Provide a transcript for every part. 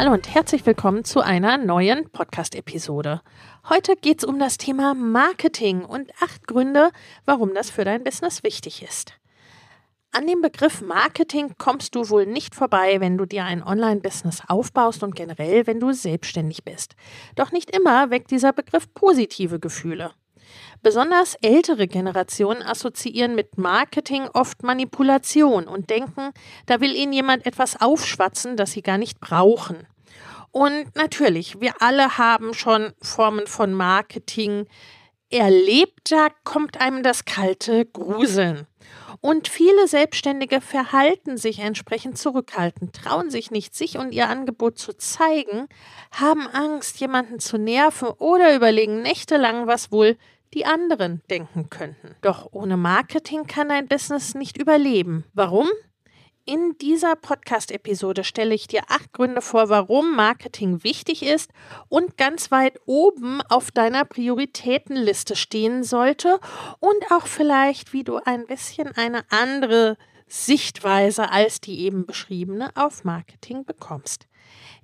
Hallo und herzlich willkommen zu einer neuen Podcast-Episode. Heute geht es um das Thema Marketing und acht Gründe, warum das für dein Business wichtig ist. An dem Begriff Marketing kommst du wohl nicht vorbei, wenn du dir ein Online-Business aufbaust und generell, wenn du selbstständig bist. Doch nicht immer weckt dieser Begriff positive Gefühle. Besonders ältere Generationen assoziieren mit Marketing oft Manipulation und denken, da will ihnen jemand etwas aufschwatzen, das sie gar nicht brauchen. Und natürlich, wir alle haben schon Formen von Marketing erlebt, da kommt einem das kalte Gruseln. Und viele Selbstständige verhalten sich entsprechend zurückhaltend, trauen sich nicht, sich und ihr Angebot zu zeigen, haben Angst, jemanden zu nerven oder überlegen nächtelang, was wohl die anderen denken könnten. Doch ohne Marketing kann ein Business nicht überleben. Warum? In dieser Podcast-Episode stelle ich dir acht Gründe vor, warum Marketing wichtig ist und ganz weit oben auf deiner Prioritätenliste stehen sollte und auch vielleicht, wie du ein bisschen eine andere Sichtweise als die eben beschriebene auf Marketing bekommst.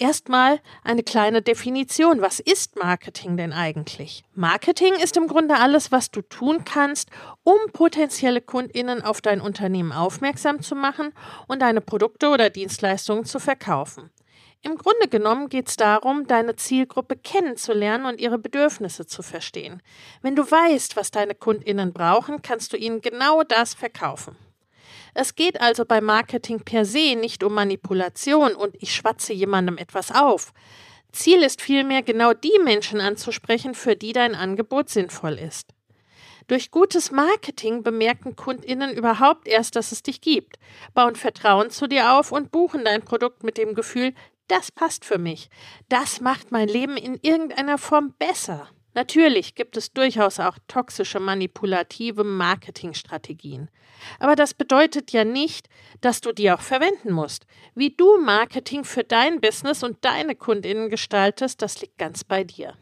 Erstmal eine kleine Definition. Was ist Marketing denn eigentlich? Marketing ist im Grunde alles, was du tun kannst, um potenzielle Kundinnen auf dein Unternehmen aufmerksam zu machen und deine Produkte oder Dienstleistungen zu verkaufen. Im Grunde genommen geht es darum, deine Zielgruppe kennenzulernen und ihre Bedürfnisse zu verstehen. Wenn du weißt, was deine Kundinnen brauchen, kannst du ihnen genau das verkaufen. Es geht also bei Marketing per se nicht um Manipulation und ich schwatze jemandem etwas auf. Ziel ist vielmehr genau die Menschen anzusprechen, für die dein Angebot sinnvoll ist. Durch gutes Marketing bemerken Kundinnen überhaupt erst, dass es dich gibt, bauen Vertrauen zu dir auf und buchen dein Produkt mit dem Gefühl, das passt für mich, das macht mein Leben in irgendeiner Form besser. Natürlich gibt es durchaus auch toxische, manipulative Marketingstrategien. Aber das bedeutet ja nicht, dass du die auch verwenden musst. Wie du Marketing für dein Business und deine Kundinnen gestaltest, das liegt ganz bei dir.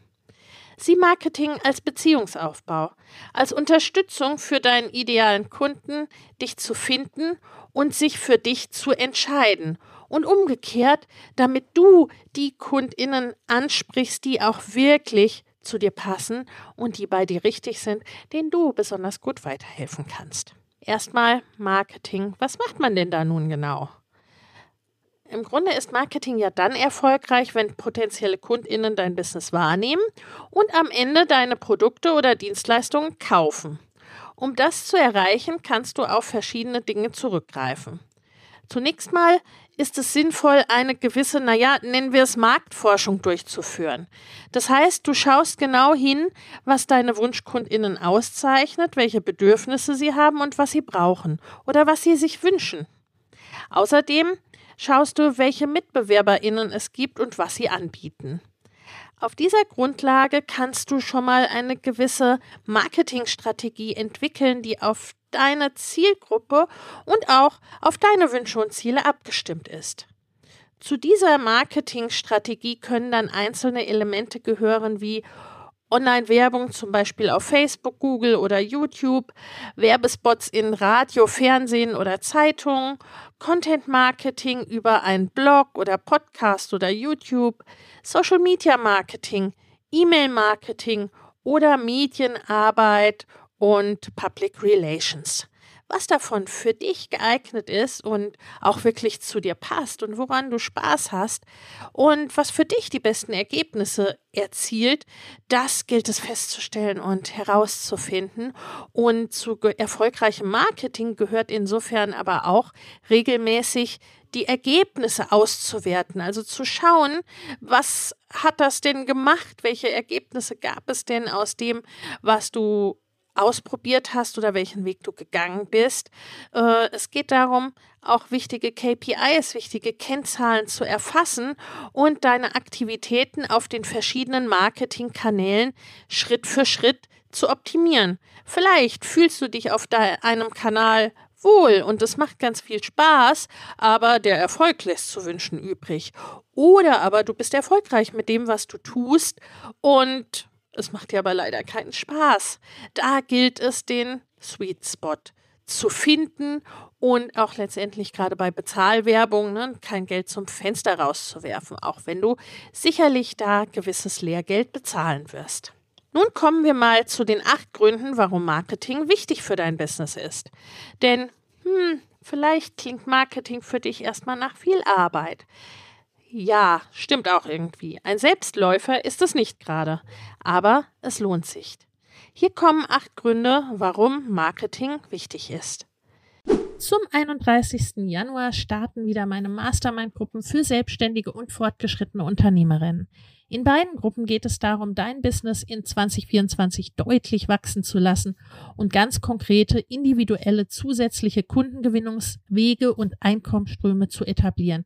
Sieh Marketing als Beziehungsaufbau, als Unterstützung für deinen idealen Kunden, dich zu finden und sich für dich zu entscheiden. Und umgekehrt, damit du die Kundinnen ansprichst, die auch wirklich zu dir passen und die bei dir richtig sind, denen du besonders gut weiterhelfen kannst. Erstmal Marketing. Was macht man denn da nun genau? Im Grunde ist Marketing ja dann erfolgreich, wenn potenzielle Kundinnen dein Business wahrnehmen und am Ende deine Produkte oder Dienstleistungen kaufen. Um das zu erreichen, kannst du auf verschiedene Dinge zurückgreifen. Zunächst mal ist es sinnvoll, eine gewisse, naja, nennen wir es Marktforschung durchzuführen. Das heißt, du schaust genau hin, was deine Wunschkundinnen auszeichnet, welche Bedürfnisse sie haben und was sie brauchen oder was sie sich wünschen. Außerdem schaust du, welche Mitbewerberinnen es gibt und was sie anbieten. Auf dieser Grundlage kannst du schon mal eine gewisse Marketingstrategie entwickeln, die auf deine Zielgruppe und auch auf deine Wünsche und Ziele abgestimmt ist. Zu dieser Marketingstrategie können dann einzelne Elemente gehören wie Online-Werbung zum Beispiel auf Facebook, Google oder YouTube, Werbespots in Radio, Fernsehen oder Zeitungen, Content-Marketing über einen Blog oder Podcast oder YouTube, Social-Media-Marketing, E-Mail-Marketing oder Medienarbeit und Public Relations. was davon für dich geeignet ist und auch wirklich zu dir passt und woran du Spaß hast und was für dich die besten Ergebnisse erzielt, das gilt es festzustellen und herauszufinden. Und zu erfolgreichem Marketing gehört insofern aber auch regelmäßig die Ergebnisse auszuwerten, also zu schauen, was hat das denn gemacht, welche Ergebnisse gab es denn aus dem, was du ausprobiert hast oder welchen Weg du gegangen bist. Äh, es geht darum, auch wichtige KPIs, wichtige Kennzahlen zu erfassen und deine Aktivitäten auf den verschiedenen Marketingkanälen Schritt für Schritt zu optimieren. Vielleicht fühlst du dich auf einem Kanal wohl und es macht ganz viel Spaß, aber der Erfolg lässt zu wünschen übrig. Oder aber du bist erfolgreich mit dem, was du tust und es macht dir aber leider keinen Spaß. Da gilt es, den Sweet Spot zu finden und auch letztendlich gerade bei Bezahlwerbung ne, kein Geld zum Fenster rauszuwerfen, auch wenn du sicherlich da gewisses Lehrgeld bezahlen wirst. Nun kommen wir mal zu den acht Gründen, warum Marketing wichtig für dein Business ist. Denn, hm, vielleicht klingt Marketing für dich erstmal nach viel Arbeit. Ja, stimmt auch irgendwie. Ein Selbstläufer ist es nicht gerade, aber es lohnt sich. Hier kommen acht Gründe, warum Marketing wichtig ist. Zum 31. Januar starten wieder meine Mastermind-Gruppen für selbstständige und fortgeschrittene Unternehmerinnen. In beiden Gruppen geht es darum, dein Business in 2024 deutlich wachsen zu lassen und ganz konkrete, individuelle, zusätzliche Kundengewinnungswege und Einkommensströme zu etablieren,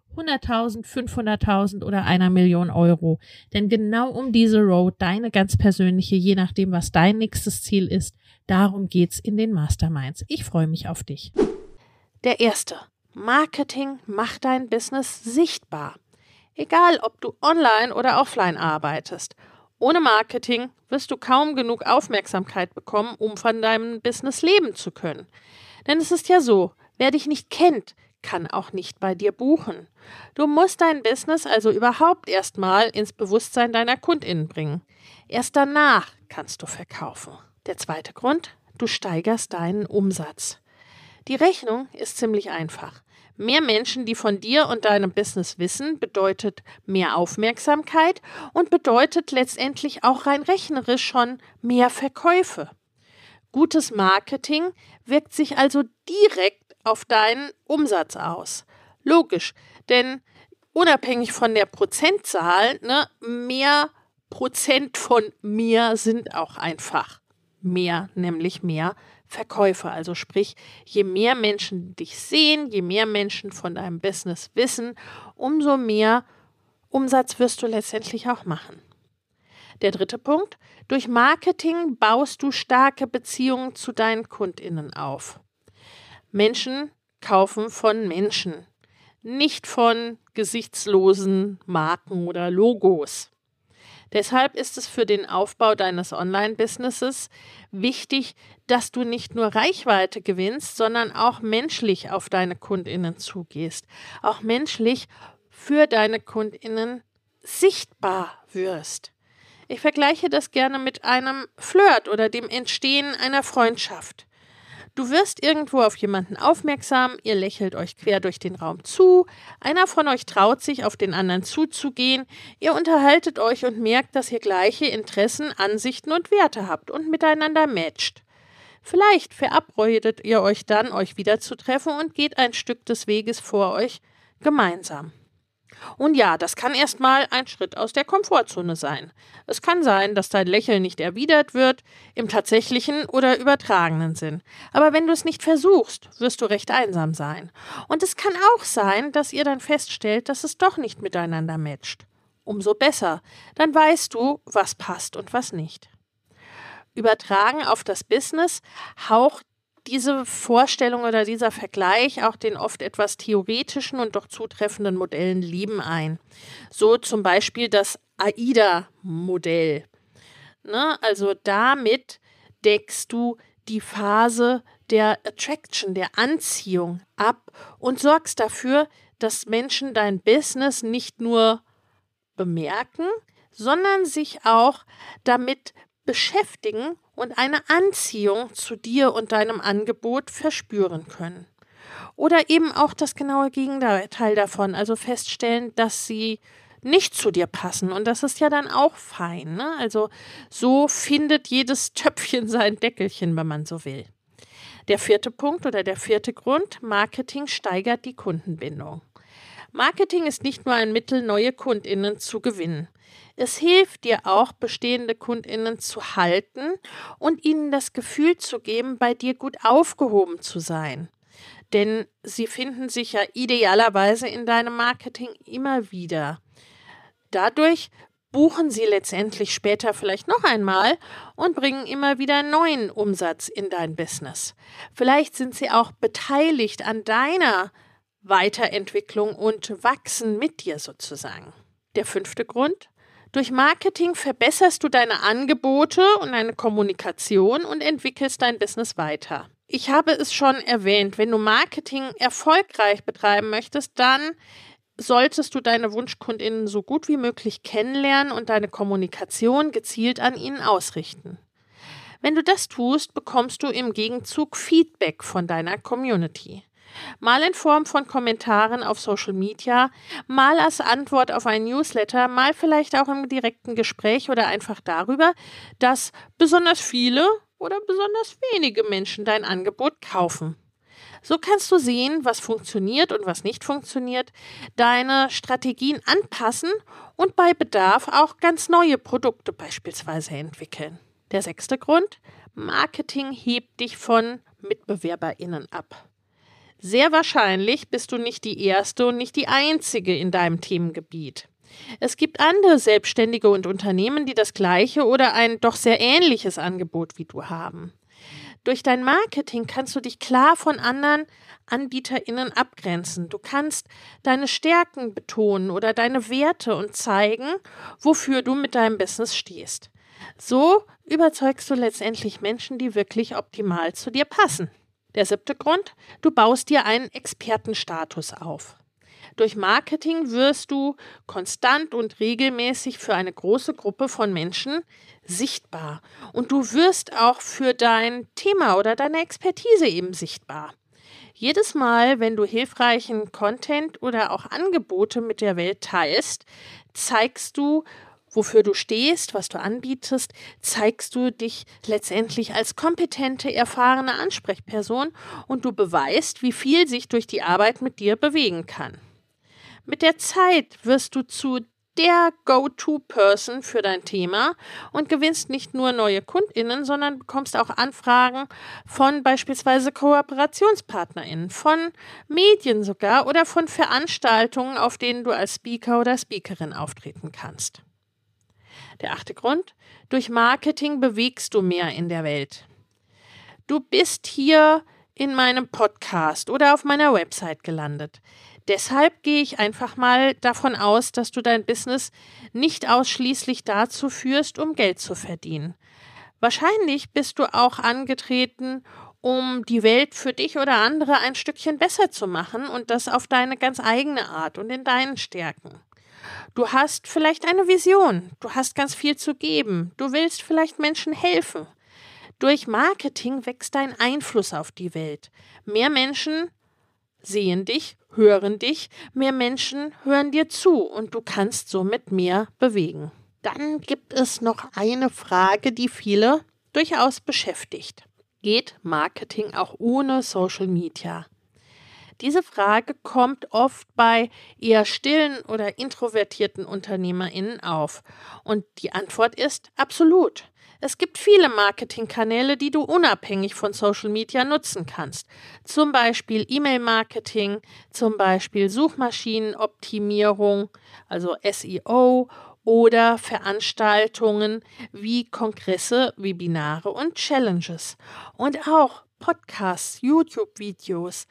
100.000, 500.000 oder einer Million Euro. Denn genau um diese Road, deine ganz persönliche, je nachdem, was dein nächstes Ziel ist, darum geht's in den Masterminds. Ich freue mich auf dich. Der erste. Marketing macht dein Business sichtbar. Egal, ob du online oder offline arbeitest. Ohne Marketing wirst du kaum genug Aufmerksamkeit bekommen, um von deinem Business leben zu können. Denn es ist ja so, wer dich nicht kennt, kann auch nicht bei dir buchen. Du musst dein Business also überhaupt erstmal ins Bewusstsein deiner Kundinnen bringen. Erst danach kannst du verkaufen. Der zweite Grund, du steigerst deinen Umsatz. Die Rechnung ist ziemlich einfach. Mehr Menschen, die von dir und deinem Business wissen, bedeutet mehr Aufmerksamkeit und bedeutet letztendlich auch rein rechnerisch schon mehr Verkäufe. Gutes Marketing wirkt sich also direkt auf deinen Umsatz aus. Logisch, denn unabhängig von der Prozentzahl, ne, mehr Prozent von mir sind auch einfach mehr, nämlich mehr Verkäufe. Also sprich, je mehr Menschen dich sehen, je mehr Menschen von deinem Business wissen, umso mehr Umsatz wirst du letztendlich auch machen. Der dritte Punkt, durch Marketing baust du starke Beziehungen zu deinen Kundinnen auf. Menschen kaufen von Menschen, nicht von gesichtslosen Marken oder Logos. Deshalb ist es für den Aufbau deines Online-Businesses wichtig, dass du nicht nur Reichweite gewinnst, sondern auch menschlich auf deine Kundinnen zugehst, auch menschlich für deine Kundinnen sichtbar wirst. Ich vergleiche das gerne mit einem Flirt oder dem Entstehen einer Freundschaft. Du wirst irgendwo auf jemanden aufmerksam, ihr lächelt euch quer durch den Raum zu, einer von euch traut sich, auf den anderen zuzugehen, ihr unterhaltet euch und merkt, dass ihr gleiche Interessen, Ansichten und Werte habt und miteinander matcht. Vielleicht verabredet ihr euch dann, euch wiederzutreffen und geht ein Stück des Weges vor euch gemeinsam. Und ja, das kann erstmal ein Schritt aus der Komfortzone sein. Es kann sein, dass dein Lächeln nicht erwidert wird, im tatsächlichen oder übertragenen Sinn. Aber wenn du es nicht versuchst, wirst du recht einsam sein. Und es kann auch sein, dass ihr dann feststellt, dass es doch nicht miteinander matcht. Umso besser, dann weißt du, was passt und was nicht. Übertragen auf das Business haucht diese Vorstellung oder dieser Vergleich auch den oft etwas theoretischen und doch zutreffenden Modellen Leben ein. So zum Beispiel das AIDA-Modell. Ne? Also damit deckst du die Phase der Attraction, der Anziehung ab und sorgst dafür, dass Menschen dein Business nicht nur bemerken, sondern sich auch damit beschäftigen und eine Anziehung zu dir und deinem Angebot verspüren können. Oder eben auch das genaue Gegenteil davon, also feststellen, dass sie nicht zu dir passen. Und das ist ja dann auch fein. Ne? Also so findet jedes Töpfchen sein Deckelchen, wenn man so will. Der vierte Punkt oder der vierte Grund, Marketing steigert die Kundenbindung. Marketing ist nicht nur ein Mittel, neue Kundinnen zu gewinnen. Es hilft dir auch, bestehende Kundinnen zu halten und ihnen das Gefühl zu geben, bei dir gut aufgehoben zu sein. Denn sie finden sich ja idealerweise in deinem Marketing immer wieder. Dadurch buchen sie letztendlich später vielleicht noch einmal und bringen immer wieder neuen Umsatz in dein Business. Vielleicht sind sie auch beteiligt an deiner Weiterentwicklung und wachsen mit dir sozusagen. Der fünfte Grund. Durch Marketing verbesserst du deine Angebote und deine Kommunikation und entwickelst dein Business weiter. Ich habe es schon erwähnt, wenn du Marketing erfolgreich betreiben möchtest, dann solltest du deine Wunschkundinnen so gut wie möglich kennenlernen und deine Kommunikation gezielt an ihnen ausrichten. Wenn du das tust, bekommst du im Gegenzug Feedback von deiner Community. Mal in Form von Kommentaren auf Social Media, mal als Antwort auf ein Newsletter, mal vielleicht auch im direkten Gespräch oder einfach darüber, dass besonders viele oder besonders wenige Menschen dein Angebot kaufen. So kannst du sehen, was funktioniert und was nicht funktioniert, deine Strategien anpassen und bei Bedarf auch ganz neue Produkte beispielsweise entwickeln. Der sechste Grund, Marketing hebt dich von Mitbewerberinnen ab. Sehr wahrscheinlich bist du nicht die erste und nicht die einzige in deinem Themengebiet. Es gibt andere Selbstständige und Unternehmen, die das gleiche oder ein doch sehr ähnliches Angebot wie du haben. Durch dein Marketing kannst du dich klar von anderen AnbieterInnen abgrenzen. Du kannst deine Stärken betonen oder deine Werte und zeigen, wofür du mit deinem Business stehst. So überzeugst du letztendlich Menschen, die wirklich optimal zu dir passen. Der siebte Grund, du baust dir einen Expertenstatus auf. Durch Marketing wirst du konstant und regelmäßig für eine große Gruppe von Menschen sichtbar. Und du wirst auch für dein Thema oder deine Expertise eben sichtbar. Jedes Mal, wenn du hilfreichen Content oder auch Angebote mit der Welt teilst, zeigst du, wofür du stehst, was du anbietest, zeigst du dich letztendlich als kompetente, erfahrene Ansprechperson und du beweist, wie viel sich durch die Arbeit mit dir bewegen kann. Mit der Zeit wirst du zu der Go-To-Person für dein Thema und gewinnst nicht nur neue KundInnen, sondern bekommst auch Anfragen von beispielsweise KooperationspartnerInnen, von Medien sogar oder von Veranstaltungen, auf denen du als Speaker oder Speakerin auftreten kannst. Der achte Grund, durch Marketing bewegst du mehr in der Welt. Du bist hier in meinem Podcast oder auf meiner Website gelandet. Deshalb gehe ich einfach mal davon aus, dass du dein Business nicht ausschließlich dazu führst, um Geld zu verdienen. Wahrscheinlich bist du auch angetreten, um die Welt für dich oder andere ein Stückchen besser zu machen und das auf deine ganz eigene Art und in deinen Stärken. Du hast vielleicht eine Vision, du hast ganz viel zu geben, du willst vielleicht Menschen helfen. Durch Marketing wächst dein Einfluss auf die Welt. Mehr Menschen sehen dich, hören dich, mehr Menschen hören dir zu und du kannst somit mehr bewegen. Dann gibt es noch eine Frage, die viele durchaus beschäftigt. Geht Marketing auch ohne Social Media? Diese Frage kommt oft bei eher stillen oder introvertierten Unternehmerinnen auf. Und die Antwort ist absolut. Es gibt viele Marketingkanäle, die du unabhängig von Social Media nutzen kannst. Zum Beispiel E-Mail-Marketing, zum Beispiel Suchmaschinenoptimierung, also SEO oder Veranstaltungen wie Kongresse, Webinare und Challenges. Und auch Podcasts, YouTube-Videos,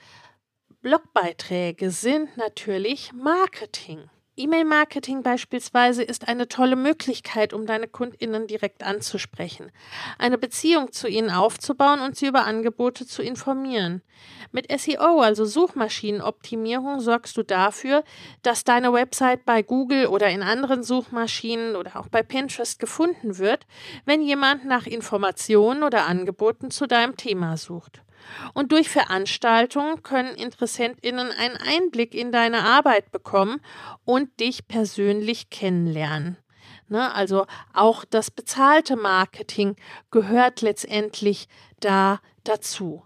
Blogbeiträge sind natürlich Marketing. E-Mail-Marketing beispielsweise ist eine tolle Möglichkeit, um deine Kundinnen direkt anzusprechen, eine Beziehung zu ihnen aufzubauen und sie über Angebote zu informieren. Mit SEO, also Suchmaschinenoptimierung, sorgst du dafür, dass deine Website bei Google oder in anderen Suchmaschinen oder auch bei Pinterest gefunden wird, wenn jemand nach Informationen oder Angeboten zu deinem Thema sucht. Und durch Veranstaltungen können Interessentinnen einen Einblick in deine Arbeit bekommen und dich persönlich kennenlernen. Ne, also auch das bezahlte Marketing gehört letztendlich da dazu.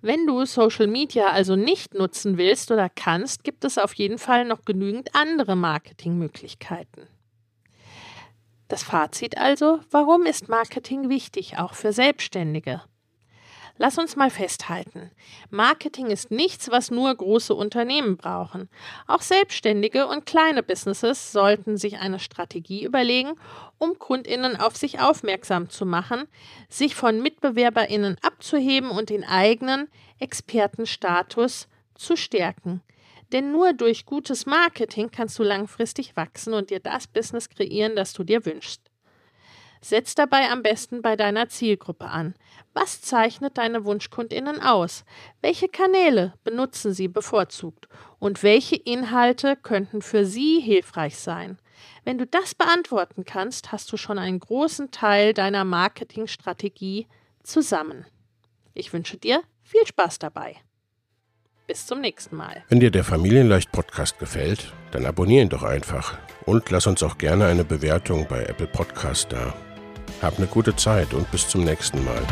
Wenn du Social Media also nicht nutzen willst oder kannst, gibt es auf jeden Fall noch genügend andere Marketingmöglichkeiten. Das Fazit also, warum ist Marketing wichtig, auch für Selbstständige? Lass uns mal festhalten. Marketing ist nichts, was nur große Unternehmen brauchen. Auch Selbstständige und kleine Businesses sollten sich eine Strategie überlegen, um Kundinnen auf sich aufmerksam zu machen, sich von Mitbewerberinnen abzuheben und den eigenen Expertenstatus zu stärken. Denn nur durch gutes Marketing kannst du langfristig wachsen und dir das Business kreieren, das du dir wünschst. Setz dabei am besten bei deiner Zielgruppe an. Was zeichnet deine Wunschkundinnen aus? Welche Kanäle benutzen sie bevorzugt? Und welche Inhalte könnten für sie hilfreich sein? Wenn du das beantworten kannst, hast du schon einen großen Teil deiner Marketingstrategie zusammen. Ich wünsche dir viel Spaß dabei. Bis zum nächsten Mal. Wenn dir der Familienleicht Podcast gefällt, dann abonniere ihn doch einfach und lass uns auch gerne eine Bewertung bei Apple Podcast da. Hab eine gute Zeit und bis zum nächsten Mal.